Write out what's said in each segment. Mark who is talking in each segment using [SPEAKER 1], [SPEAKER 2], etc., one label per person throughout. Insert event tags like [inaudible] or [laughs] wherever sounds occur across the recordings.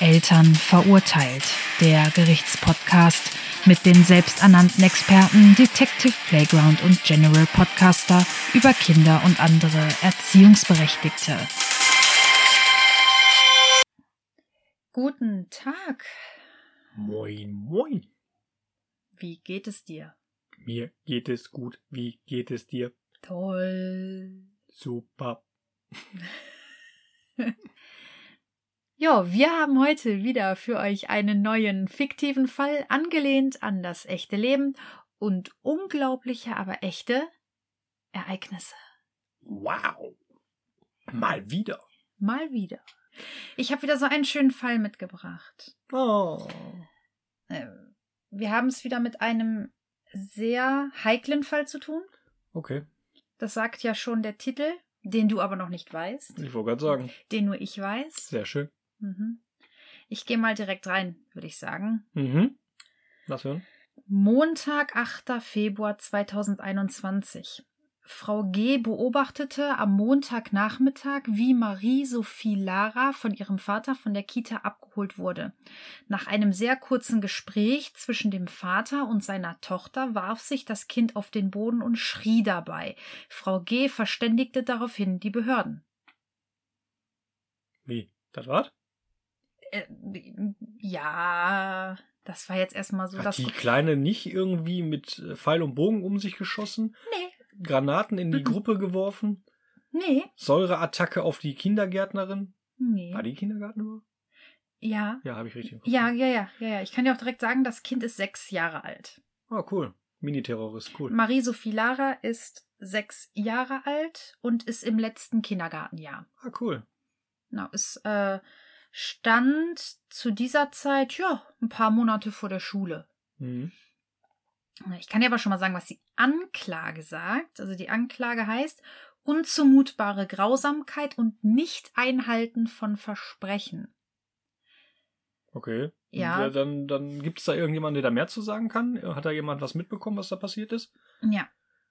[SPEAKER 1] Eltern verurteilt, der Gerichtspodcast mit den selbsternannten Experten Detective Playground und General Podcaster über Kinder und andere Erziehungsberechtigte. Guten Tag.
[SPEAKER 2] Moin, moin.
[SPEAKER 1] Wie geht es dir?
[SPEAKER 2] Mir geht es gut. Wie geht es dir?
[SPEAKER 1] Toll.
[SPEAKER 2] Super. [laughs]
[SPEAKER 1] Ja, wir haben heute wieder für euch einen neuen fiktiven Fall angelehnt an das echte Leben und unglaubliche, aber echte Ereignisse.
[SPEAKER 2] Wow. Mal wieder.
[SPEAKER 1] Mal wieder. Ich habe wieder so einen schönen Fall mitgebracht.
[SPEAKER 2] Oh.
[SPEAKER 1] Ähm, Wir haben es wieder mit einem sehr heiklen Fall zu tun.
[SPEAKER 2] Okay.
[SPEAKER 1] Das sagt ja schon der Titel, den du aber noch nicht weißt,
[SPEAKER 2] Ich wollte gerade sagen.
[SPEAKER 1] den nur ich weiß.
[SPEAKER 2] Sehr schön.
[SPEAKER 1] Mhm. Ich gehe mal direkt rein, würde ich sagen.
[SPEAKER 2] Mhm. Was hören?
[SPEAKER 1] Montag, 8. Februar 2021. Frau G. beobachtete am Montagnachmittag, wie Marie-Sophie Lara von ihrem Vater von der Kita abgeholt wurde. Nach einem sehr kurzen Gespräch zwischen dem Vater und seiner Tochter warf sich das Kind auf den Boden und schrie dabei. Frau G. verständigte daraufhin die Behörden.
[SPEAKER 2] Wie? Das war's?
[SPEAKER 1] Äh, ja, das war jetzt erstmal so
[SPEAKER 2] Hat die Kleine nicht irgendwie mit äh, Pfeil und Bogen um sich geschossen?
[SPEAKER 1] Nee,
[SPEAKER 2] Granaten in die
[SPEAKER 1] Mhm.
[SPEAKER 2] Gruppe geworfen?
[SPEAKER 1] nee,
[SPEAKER 2] Säureattacke auf die Kindergärtnerin?
[SPEAKER 1] nee.
[SPEAKER 2] War die Kindergärtnerin?
[SPEAKER 1] Ja,
[SPEAKER 2] Ja, habe ich richtig.
[SPEAKER 1] Ja, ja, ja, ja, ja. Ich kann dir auch direkt sagen, das Kind ist sechs Jahre alt.
[SPEAKER 2] Ah, cool. Mini-Terrorist, cool.
[SPEAKER 1] Marie-Sophie Lara ist sechs Jahre alt und ist im letzten Kindergartenjahr.
[SPEAKER 2] Ah, cool.
[SPEAKER 1] Genau, ist äh, stand zu dieser Zeit, ja, ein paar Monate vor der Schule.
[SPEAKER 2] Mhm.
[SPEAKER 1] Ich kann dir aber schon mal sagen, was die Anklage sagt. Also die Anklage heißt unzumutbare Grausamkeit und Nicht-Einhalten von Versprechen.
[SPEAKER 2] Okay.
[SPEAKER 1] Ja.
[SPEAKER 2] Äh, Dann, dann gibt es da irgendjemanden, der da mehr zu sagen kann? Hat da jemand was mitbekommen, was da passiert ist?
[SPEAKER 1] Ja.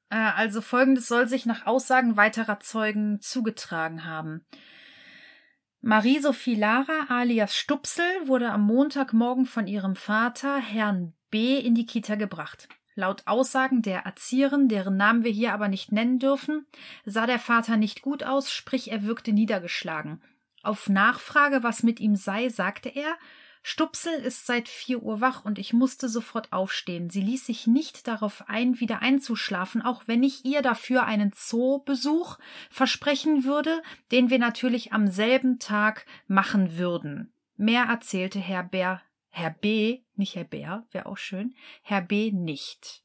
[SPEAKER 1] Äh, Also folgendes soll sich nach Aussagen weiterer Zeugen zugetragen haben. Marie-Sophie Lara alias Stupsel wurde am Montagmorgen von ihrem Vater, Herrn B., in die Kita gebracht. Laut Aussagen der Erzieherin, deren Namen wir hier aber nicht nennen dürfen, sah der Vater nicht gut aus, sprich er wirkte niedergeschlagen. Auf Nachfrage, was mit ihm sei, sagte er, Stupsel ist seit vier Uhr wach und ich musste sofort aufstehen. Sie ließ sich nicht darauf ein, wieder einzuschlafen, auch wenn ich ihr dafür einen Zoobesuch versprechen würde, den wir natürlich am selben Tag machen würden. Mehr erzählte Herr Bär, Herr B, nicht Herr Bär, wäre auch schön, Herr B nicht.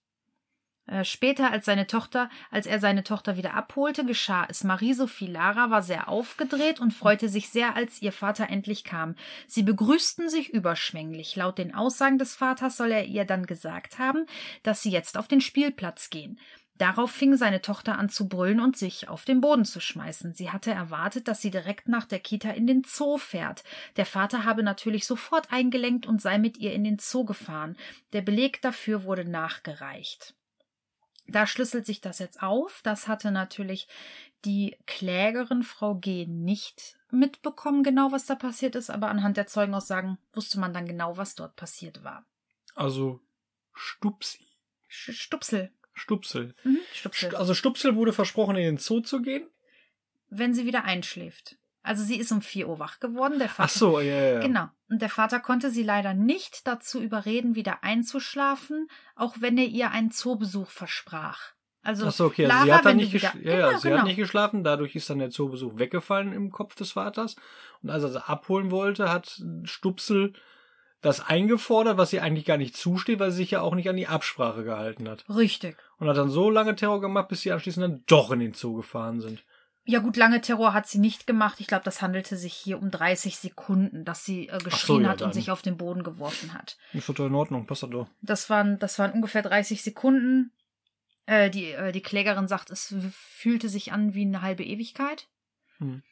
[SPEAKER 1] Äh, Später, als seine Tochter, als er seine Tochter wieder abholte, geschah es. Marie-Sophie Lara war sehr aufgedreht und freute sich sehr, als ihr Vater endlich kam. Sie begrüßten sich überschwänglich. Laut den Aussagen des Vaters soll er ihr dann gesagt haben, dass sie jetzt auf den Spielplatz gehen. Darauf fing seine Tochter an zu brüllen und sich auf den Boden zu schmeißen. Sie hatte erwartet, dass sie direkt nach der Kita in den Zoo fährt. Der Vater habe natürlich sofort eingelenkt und sei mit ihr in den Zoo gefahren. Der Beleg dafür wurde nachgereicht. Da schlüsselt sich das jetzt auf. Das hatte natürlich die Klägerin Frau G. nicht mitbekommen, genau was da passiert ist, aber anhand der Zeugenaussagen wusste man dann genau, was dort passiert war.
[SPEAKER 2] Also Stupsi.
[SPEAKER 1] Stupsel.
[SPEAKER 2] Stupsel.
[SPEAKER 1] Mhm, Stupsel.
[SPEAKER 2] St- Also Stupsel wurde versprochen, in den Zoo zu gehen?
[SPEAKER 1] Wenn sie wieder einschläft. Also sie ist um 4 Uhr wach geworden. Der Vater,
[SPEAKER 2] Ach so, ja, ja.
[SPEAKER 1] Genau. Und der Vater konnte sie leider nicht dazu überreden, wieder einzuschlafen, auch wenn er ihr einen Zoobesuch versprach. Also,
[SPEAKER 2] Ach so, okay. Also
[SPEAKER 1] Lara,
[SPEAKER 2] sie hat dann nicht,
[SPEAKER 1] wieder-
[SPEAKER 2] ja, ja,
[SPEAKER 1] Genau,
[SPEAKER 2] sie
[SPEAKER 1] genau.
[SPEAKER 2] hat nicht geschlafen, dadurch ist dann der Zoobesuch weggefallen im Kopf des Vaters. Und als er sie abholen wollte, hat Stupsel das eingefordert, was ihr eigentlich gar nicht zusteht, weil sie sich ja auch nicht an die Absprache gehalten hat.
[SPEAKER 1] Richtig.
[SPEAKER 2] Und hat dann so lange Terror gemacht, bis sie anschließend dann doch in den Zoo gefahren sind.
[SPEAKER 1] Ja gut, lange Terror hat sie nicht gemacht. Ich glaube, das handelte sich hier um 30 Sekunden, dass sie äh, geschrien
[SPEAKER 2] ja,
[SPEAKER 1] hat und sich auf den Boden geworfen hat.
[SPEAKER 2] Ist doch in Ordnung, passt doch doch.
[SPEAKER 1] Das waren, das waren ungefähr 30 Sekunden. Äh, die, äh, die Klägerin sagt, es fühlte sich an wie eine halbe Ewigkeit.
[SPEAKER 2] Hm.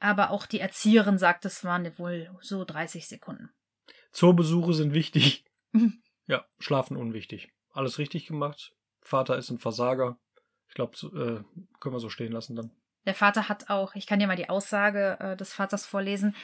[SPEAKER 1] Aber auch die Erzieherin sagt, es waren wohl so 30 Sekunden.
[SPEAKER 2] Zoobesuche sind wichtig.
[SPEAKER 1] Mhm.
[SPEAKER 2] Ja, schlafen unwichtig. Alles richtig gemacht. Vater ist ein Versager. Ich glaube, äh, können wir so stehen lassen dann.
[SPEAKER 1] Der Vater hat auch, ich kann dir mal die Aussage äh, des Vaters vorlesen.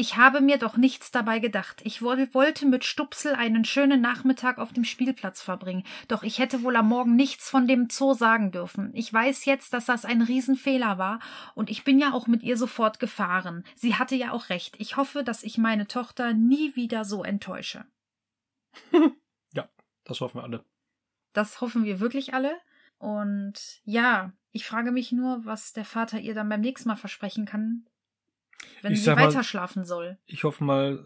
[SPEAKER 1] Ich habe mir doch nichts dabei gedacht. Ich wollte mit Stupsel einen schönen Nachmittag auf dem Spielplatz verbringen. Doch ich hätte wohl am Morgen nichts von dem Zoo sagen dürfen. Ich weiß jetzt, dass das ein Riesenfehler war. Und ich bin ja auch mit ihr sofort gefahren. Sie hatte ja auch recht. Ich hoffe, dass ich meine Tochter nie wieder so enttäusche. [laughs]
[SPEAKER 2] ja, das hoffen wir alle.
[SPEAKER 1] Das hoffen wir wirklich alle. Und ja, ich frage mich nur, was der Vater ihr dann beim nächsten Mal versprechen kann, wenn
[SPEAKER 2] Ich
[SPEAKER 1] sie
[SPEAKER 2] mal-
[SPEAKER 1] weiter schlafen soll.
[SPEAKER 2] Ich hoffe mal,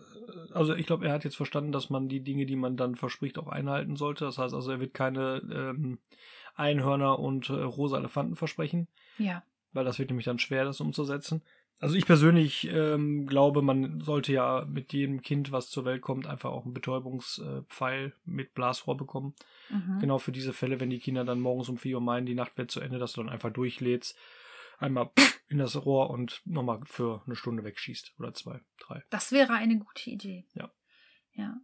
[SPEAKER 2] äh, also ich glaube, er hat jetzt verstanden, dass man die Dinge, die man dann verspricht, auch einhalten sollte. Das heißt also, er wird keine ähm, Einhörner und äh, rosa Elefanten versprechen,
[SPEAKER 1] Ja.
[SPEAKER 2] weil das wird nämlich dann schwer, das umzusetzen. Also ich persönlich ähm, glaube, man sollte ja mit jedem Kind, was zur Welt kommt, einfach auch einen Betäubungspfeil mit Blasrohr bekommen.
[SPEAKER 1] Mhm.
[SPEAKER 2] Genau für diese Fälle, wenn die Kinder dann morgens um 4 Uhr meinen, die Nacht wird zu Ende, dass du dann einfach durchlädst, einmal in das Rohr und nochmal für eine Stunde wegschießt. Oder zwei, drei.
[SPEAKER 1] Das wäre eine gute Idee.
[SPEAKER 2] Ja.
[SPEAKER 1] Ja.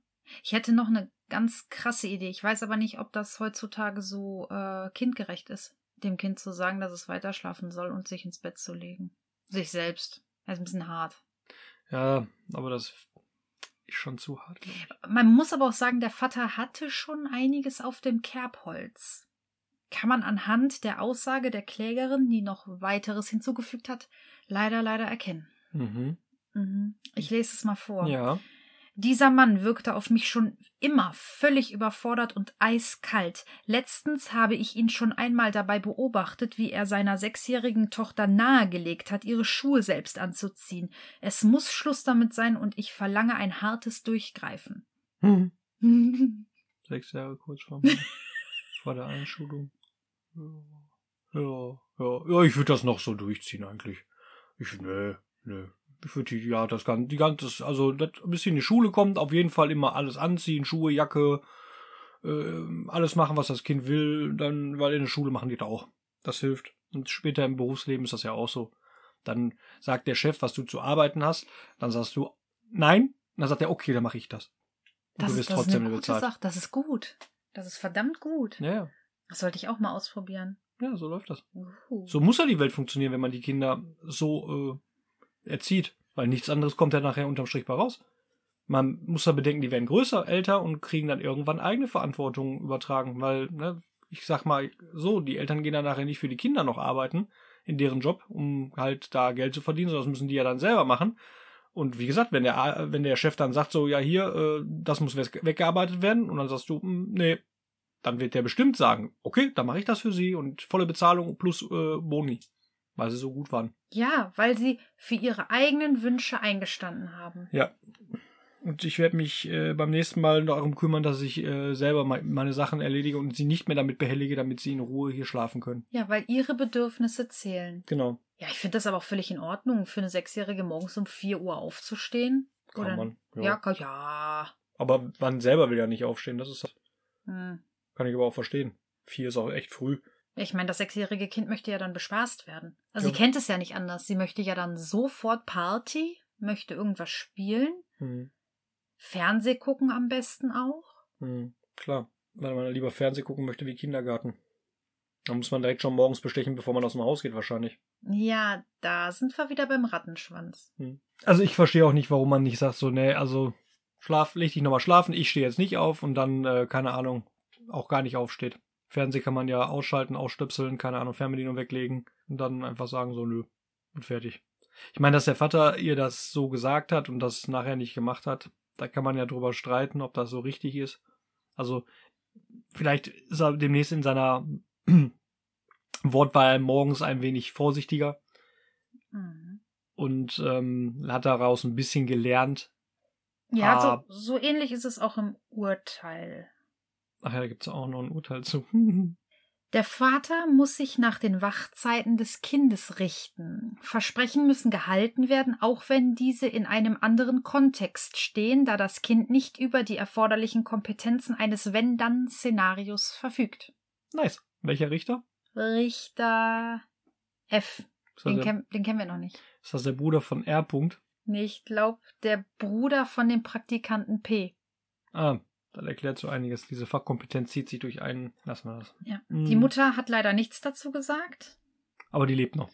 [SPEAKER 1] Ich hätte noch eine ganz krasse Idee. Ich weiß aber nicht, ob das heutzutage so äh, kindgerecht ist, dem Kind zu sagen, dass es weiter schlafen soll und sich ins Bett zu legen. Sich selbst. Das ist ein bisschen hart.
[SPEAKER 2] Ja, aber das ist schon zu hart.
[SPEAKER 1] Man muss aber auch sagen, der Vater hatte schon einiges auf dem Kerbholz. Kann man anhand der Aussage der Klägerin, die noch weiteres hinzugefügt hat, leider, leider erkennen.
[SPEAKER 2] Mhm.
[SPEAKER 1] Mhm. Ich lese es mal vor.
[SPEAKER 2] Ja.
[SPEAKER 1] Dieser Mann wirkte auf mich schon immer völlig überfordert und eiskalt. Letztens habe ich ihn schon einmal dabei beobachtet, wie er seiner sechsjährigen Tochter nahegelegt hat, ihre Schuhe selbst anzuziehen. Es muss Schluss damit sein und ich verlange ein hartes Durchgreifen. [laughs]
[SPEAKER 2] Sechs Jahre kurz vor, [laughs] vor der Einschulung. Ja, ja, ja, ja ich würde das noch so durchziehen eigentlich. Ich, nee, nee. Würde die, ja, das kann, die ganze, also, das, bis sie in die Schule kommt, auf jeden Fall immer alles anziehen, Schuhe, Jacke, äh, alles machen, was das Kind will, dann, weil in der Schule machen die das auch. Das hilft. Und später im Berufsleben ist das ja auch so. Dann sagt der Chef, was du zu arbeiten hast, dann sagst du, nein, dann sagt er, okay, dann mache ich das. Und
[SPEAKER 1] Das,
[SPEAKER 2] du
[SPEAKER 1] ist,
[SPEAKER 2] wirst
[SPEAKER 1] das ist
[SPEAKER 2] trotzdem
[SPEAKER 1] eine
[SPEAKER 2] nicht
[SPEAKER 1] gute
[SPEAKER 2] bezahlt.
[SPEAKER 1] Sache. Das ist gut. Das ist verdammt gut.
[SPEAKER 2] Ja, ja.
[SPEAKER 1] Das sollte ich auch mal ausprobieren.
[SPEAKER 2] Ja, so läuft das.
[SPEAKER 1] Uhu.
[SPEAKER 2] So muss ja die Welt funktionieren, wenn man die Kinder so erzieht. Weil nichts anderes kommt ja nachher unterm Strich bei raus. Man muss ja bedenken, die werden größer, älter und kriegen dann irgendwann eigene Verantwortung übertragen. Weil, ne, ich sag mal so, die Eltern gehen dann nachher nicht für die Kinder noch arbeiten in deren Job, um halt da Geld zu verdienen, sondern das müssen die ja dann selber machen. Und wie gesagt, wenn der, wenn der Chef dann sagt, so, ja, hier, äh, das muss weg- weggearbeitet werden, und dann sagst du, hm, nee, dann wird der bestimmt sagen, okay, dann mache ich das für sie und volle Bezahlung plus äh, Boni, weil sie so gut waren.
[SPEAKER 1] Ja, weil sie für ihre eigenen Wünsche eingestanden haben.
[SPEAKER 2] Ja. Und ich werde mich äh, beim nächsten Mal darum kümmern, dass ich äh, selber me- meine Sachen erledige und sie nicht mehr damit behellige, damit sie in Ruhe hier schlafen können.
[SPEAKER 1] Ja, weil ihre Bedürfnisse zählen.
[SPEAKER 2] Genau.
[SPEAKER 1] Ja, ich finde das aber auch völlig in Ordnung, für eine Sechsjährige morgens um 4 Uhr aufzustehen.
[SPEAKER 2] Kann
[SPEAKER 1] Oder-
[SPEAKER 2] man. Ja.
[SPEAKER 1] Ja, kann, ja.
[SPEAKER 2] Aber man selber will ja nicht aufstehen, das ist
[SPEAKER 1] Hm.
[SPEAKER 2] kann ich aber auch verstehen. Vier ist auch echt früh.
[SPEAKER 1] Ich meine, das sechsjährige Kind möchte ja dann bespaßt werden. Also
[SPEAKER 2] Ja.
[SPEAKER 1] sie kennt es ja nicht anders. Sie möchte ja dann sofort Party, möchte irgendwas spielen,
[SPEAKER 2] Hm.
[SPEAKER 1] Fernseh gucken am besten auch.
[SPEAKER 2] Hm. Klar. Weil man lieber Fernsehen gucken möchte wie Kindergarten. Da muss man direkt schon morgens bestechen, bevor man aus dem Haus geht, wahrscheinlich.
[SPEAKER 1] Ja, da sind wir wieder beim Rattenschwanz.
[SPEAKER 2] Also ich verstehe auch nicht, warum man nicht sagt, so, nee, also schlaf, leg dich nochmal schlafen, ich stehe jetzt nicht auf und dann, äh, keine Ahnung, auch gar nicht aufsteht. Fernsehen kann man ja ausschalten, ausstöpseln, keine Ahnung, Fernbedienung weglegen und dann einfach sagen, so, nö, und fertig. Ich meine, dass der Vater ihr das so gesagt hat und das nachher nicht gemacht hat, da kann man ja drüber streiten, ob das so richtig ist. Also, vielleicht ist er demnächst in seiner [clears throat] Wortwahl morgens ein wenig vorsichtiger
[SPEAKER 1] Mhm.
[SPEAKER 2] und ähm, hat daraus ein bisschen gelernt.
[SPEAKER 1] Ja,
[SPEAKER 2] Ah.
[SPEAKER 1] so, so ähnlich ist es auch im Urteil.
[SPEAKER 2] Ach ja, da gibt's auch noch ein Urteil zu. [laughs]
[SPEAKER 1] Der Vater muss sich nach den Wachzeiten des Kindes richten. Versprechen müssen gehalten werden, auch wenn diese in einem anderen Kontext stehen, da das Kind nicht über die erforderlichen Kompetenzen eines Wenn-Dann-Szenarios verfügt.
[SPEAKER 2] nice. Welcher Richter?
[SPEAKER 1] Richter F. Den,
[SPEAKER 2] der,
[SPEAKER 1] kenn, den kennen wir noch nicht.
[SPEAKER 2] ist das der Bruder von R. Punkt?
[SPEAKER 1] Nee, ich glaube, der Bruder von dem Praktikanten P.
[SPEAKER 2] Ah, das erklärt so einiges. Diese Fachkompetenz zieht sich durch einen. Lassen wir das.
[SPEAKER 1] Ja.
[SPEAKER 2] Mhm.
[SPEAKER 1] Die Mutter hat leider nichts dazu gesagt.
[SPEAKER 2] Aber die lebt noch.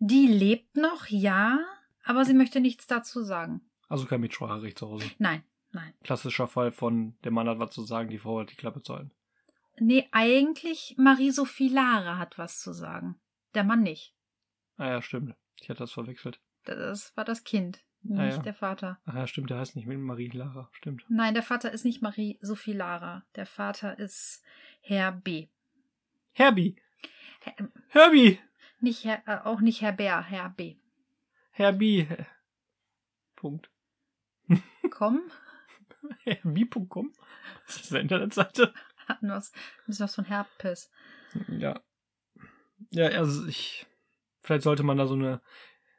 [SPEAKER 1] Die lebt noch, ja, aber sie möchte nichts dazu sagen.
[SPEAKER 2] Also kein Mitspracherecht zu Hause.
[SPEAKER 1] Nein, nein.
[SPEAKER 2] Klassischer Fall von, der Mann hat was zu sagen, die Frau hat die Klappe zu halten.
[SPEAKER 1] Nee, eigentlich Marie-Sophie Lara hat was zu sagen. Der Mann nicht.
[SPEAKER 2] Ah ja, stimmt. Ich hatte das verwechselt.
[SPEAKER 1] Das war das Kind, nicht
[SPEAKER 2] Ah ja.
[SPEAKER 1] der Vater.
[SPEAKER 2] Ach ja, stimmt, der heißt nicht Marie Lara. Stimmt.
[SPEAKER 1] Nein, der Vater ist nicht Marie-Sophie Lara. Der Vater ist Herr B.
[SPEAKER 2] Herbie!
[SPEAKER 1] Herr, ähm,
[SPEAKER 2] Herbie!
[SPEAKER 1] nicht Herr, äh, auch nicht Herr Bär, Herr B.
[SPEAKER 2] Herbie! Punkt. [laughs]
[SPEAKER 1] Komm,
[SPEAKER 2] Herbie.com? Was ist das eine Internetseite?
[SPEAKER 1] hatten wir bisschen was von Herpes.
[SPEAKER 2] Ja. Ja, also ich. Vielleicht sollte man da so eine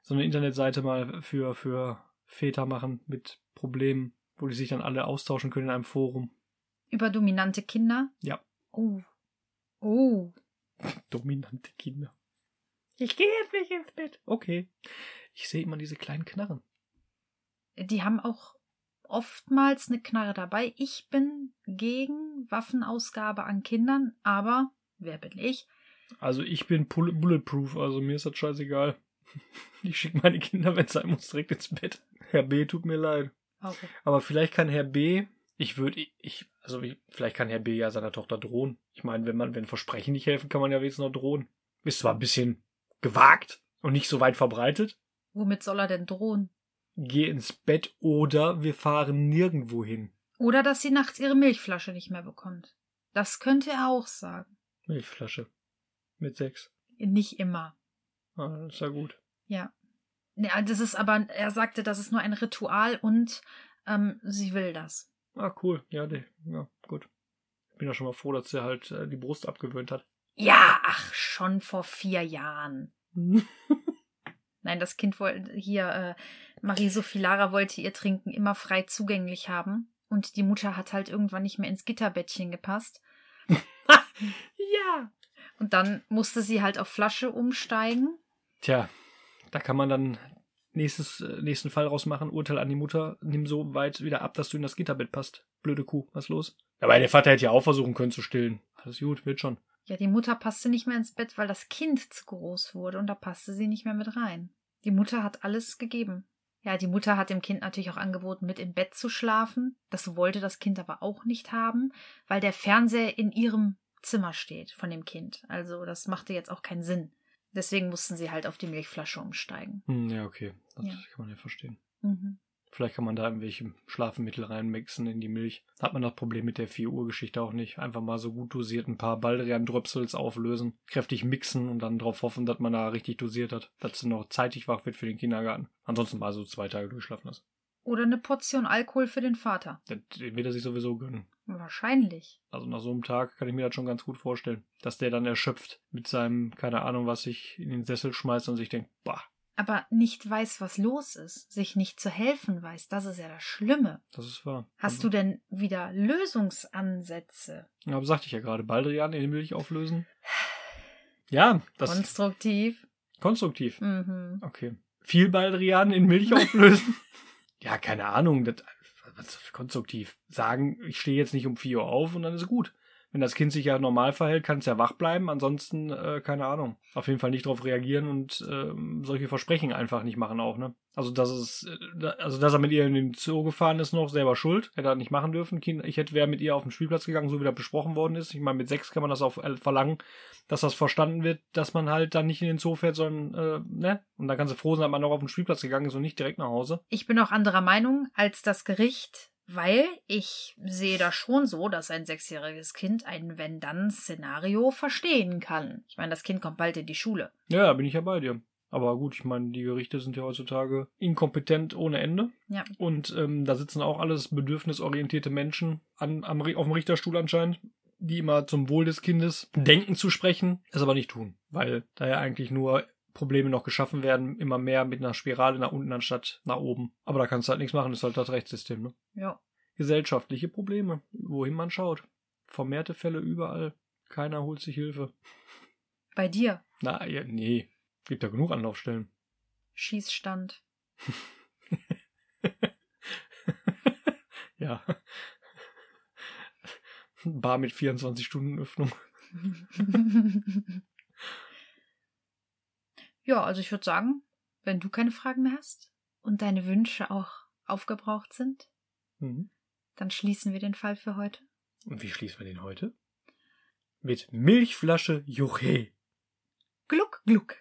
[SPEAKER 2] so eine Internetseite mal für, für Väter machen mit Problemen, wo die sich dann alle austauschen können in einem Forum.
[SPEAKER 1] Über dominante Kinder?
[SPEAKER 2] Ja.
[SPEAKER 1] Oh. Oh. [laughs]
[SPEAKER 2] Dominante Kinder. Ich gehe jetzt nicht ins Bett. Okay. Ich sehe immer diese kleinen Knarren.
[SPEAKER 1] Die haben auch oftmals eine Knarre dabei. Ich bin gegen Waffenausgabe an Kindern, aber wer bin ich?
[SPEAKER 2] Also ich bin bulletproof, also mir ist das scheißegal. Ich schicke meine Kinder, wenn es sein muss, direkt ins Bett. Herr B, tut mir leid.
[SPEAKER 1] Okay.
[SPEAKER 2] Aber vielleicht kann Herr B, ich würde, ich, also ich, vielleicht kann Herr B ja seiner Tochter drohen. Ich meine, wenn man, wenn Versprechen nicht helfen, kann man ja wenigstens noch drohen. Ist zwar ein bisschen gewagt und nicht so weit verbreitet.
[SPEAKER 1] Womit soll er denn drohen?
[SPEAKER 2] Geh ins Bett oder wir fahren nirgendwo hin.
[SPEAKER 1] Oder dass sie nachts ihre Milchflasche nicht mehr bekommt. Das könnte er auch sagen.
[SPEAKER 2] Milchflasche. Mit sechs.
[SPEAKER 1] Nicht immer.
[SPEAKER 2] Ah, das ist ja gut.
[SPEAKER 1] Ja. Ja, das ist aber, er sagte, das ist nur ein Ritual und ähm, sie will das.
[SPEAKER 2] Ah, cool. Ja, die, ja, gut. Ich bin ja schon mal froh, dass er halt äh, die Brust abgewöhnt hat.
[SPEAKER 1] Ja, ach, schon vor vier Jahren. [laughs] Nein, das Kind wollte hier, äh, Marie-Sophie Lara wollte ihr Trinken immer frei zugänglich haben. Und die Mutter hat halt irgendwann nicht mehr ins Gitterbettchen gepasst. [laughs] [laughs]
[SPEAKER 2] ja.
[SPEAKER 1] Und dann musste sie halt auf Flasche umsteigen.
[SPEAKER 2] Tja, da kann man dann nächstes, äh, nächsten Fall rausmachen. Urteil an die Mutter. Nimm so weit wieder ab, dass du in das Gitterbett passt. Blöde Kuh, was los? Aber der Vater hätte ja auch versuchen können zu stillen. Alles gut, wird schon.
[SPEAKER 1] Ja, die Mutter passte nicht mehr ins Bett, weil das Kind zu groß wurde und da passte sie nicht mehr mit rein. Die Mutter hat alles gegeben. Ja, die Mutter hat dem Kind natürlich auch angeboten, mit im Bett zu schlafen. Das wollte das Kind aber auch nicht haben, weil der Fernseher in ihrem Zimmer steht von dem Kind. Also das machte jetzt auch keinen Sinn. Deswegen mussten sie halt auf die Milchflasche umsteigen.
[SPEAKER 2] Hm, ja, okay. Das
[SPEAKER 1] Ja.
[SPEAKER 2] kann man ja verstehen.
[SPEAKER 1] Mhm.
[SPEAKER 2] Vielleicht kann man da irgendwelche Schlafmittel reinmixen in die Milch. Hat man das Problem mit der 4 Uhr Geschichte auch nicht. Einfach mal so gut dosiert ein paar Baldrian-Dröpsels auflösen, kräftig mixen und dann darauf hoffen, dass man da richtig dosiert hat, dass sie noch zeitig wach wird für den Kindergarten. Ansonsten mal so zwei Tage durchschlafen lassen.
[SPEAKER 1] Oder eine Portion Alkohol für den Vater.
[SPEAKER 2] Den den wird er sich sowieso gönnen.
[SPEAKER 1] Wahrscheinlich.
[SPEAKER 2] Also nach so einem Tag kann ich mir das schon ganz gut vorstellen, dass der dann erschöpft mit seinem, keine Ahnung, was sich in den Sessel schmeißt und sich denkt, bah,
[SPEAKER 1] Aber nicht weiß, was los ist, sich nicht zu helfen weiß, das ist ja das Schlimme.
[SPEAKER 2] das ist wahr.
[SPEAKER 1] Hast du denn wieder Lösungsansätze?
[SPEAKER 2] Ja, aber sagte ich ja gerade, Baldrian in die Milch auflösen. [sighs] Ja, das ist
[SPEAKER 1] Konstruktiv.
[SPEAKER 2] konstruktiv.
[SPEAKER 1] Mhm.
[SPEAKER 2] Okay. Viel Baldrian in Milch auflösen? [laughs] ja, keine Ahnung. Das, konstruktiv? Sagen, ich stehe jetzt nicht um 4 Uhr auf und dann ist gut. Wenn das Kind sich ja normal verhält, kann es ja wach bleiben. Ansonsten, äh, keine Ahnung. Auf jeden Fall nicht darauf reagieren und ähm, solche Versprechen einfach nicht machen auch, ne? Also, dass es, äh, also, dass er mit ihr in den Zoo gefahren ist, noch selber schuld. Hätte er nicht machen dürfen. Ich hätte, wäre mit ihr auf den Spielplatz gegangen, so wie das besprochen worden ist. Ich meine, mit sechs kann man das auch äh, verlangen, dass das verstanden wird, dass man halt dann nicht in den Zoo fährt, sondern, äh, ne? Und dann kann sie froh sein, dass man noch auf den Spielplatz gegangen ist und nicht direkt nach Hause.
[SPEAKER 1] Ich bin auch anderer Meinung als das Gericht, weil ich sehe das schon so, dass ein sechsjähriges Kind ein Wenn-Dann-Szenario verstehen kann. Ich meine, das Kind kommt bald in die Schule.
[SPEAKER 2] Ja, da bin ich ja bei dir. Aber gut, ich meine, die Gerichte sind ja heutzutage inkompetent ohne Ende.
[SPEAKER 1] Ja.
[SPEAKER 2] Und ähm, da sitzen auch alles bedürfnisorientierte Menschen an, am, auf dem Richterstuhl anscheinend, die immer zum Wohl des Kindes denken zu sprechen, es aber nicht tun. Weil da ja eigentlich nur Probleme noch geschaffen werden, immer mehr mit einer Spirale nach unten anstatt nach oben. Aber da kannst du halt nichts machen, das ist halt das Rechtssystem, ne?
[SPEAKER 1] Ja.
[SPEAKER 2] Gesellschaftliche Probleme, wohin man schaut. Vermehrte Fälle überall. Keiner holt sich Hilfe.
[SPEAKER 1] Bei dir.
[SPEAKER 2] Na, ja, nee. Gibt ja genug Anlaufstellen.
[SPEAKER 1] Schießstand. [laughs]
[SPEAKER 2] Ja. Bar mit 24 Stunden Öffnung. [laughs]
[SPEAKER 1] ja, also ich würde sagen, wenn du keine Fragen mehr hast und deine Wünsche auch aufgebraucht sind,
[SPEAKER 2] Mhm.
[SPEAKER 1] dann schließen wir den Fall für heute.
[SPEAKER 2] Und wie schließen wir den heute? Mit Milchflasche Juche.
[SPEAKER 1] Gluck, gluck.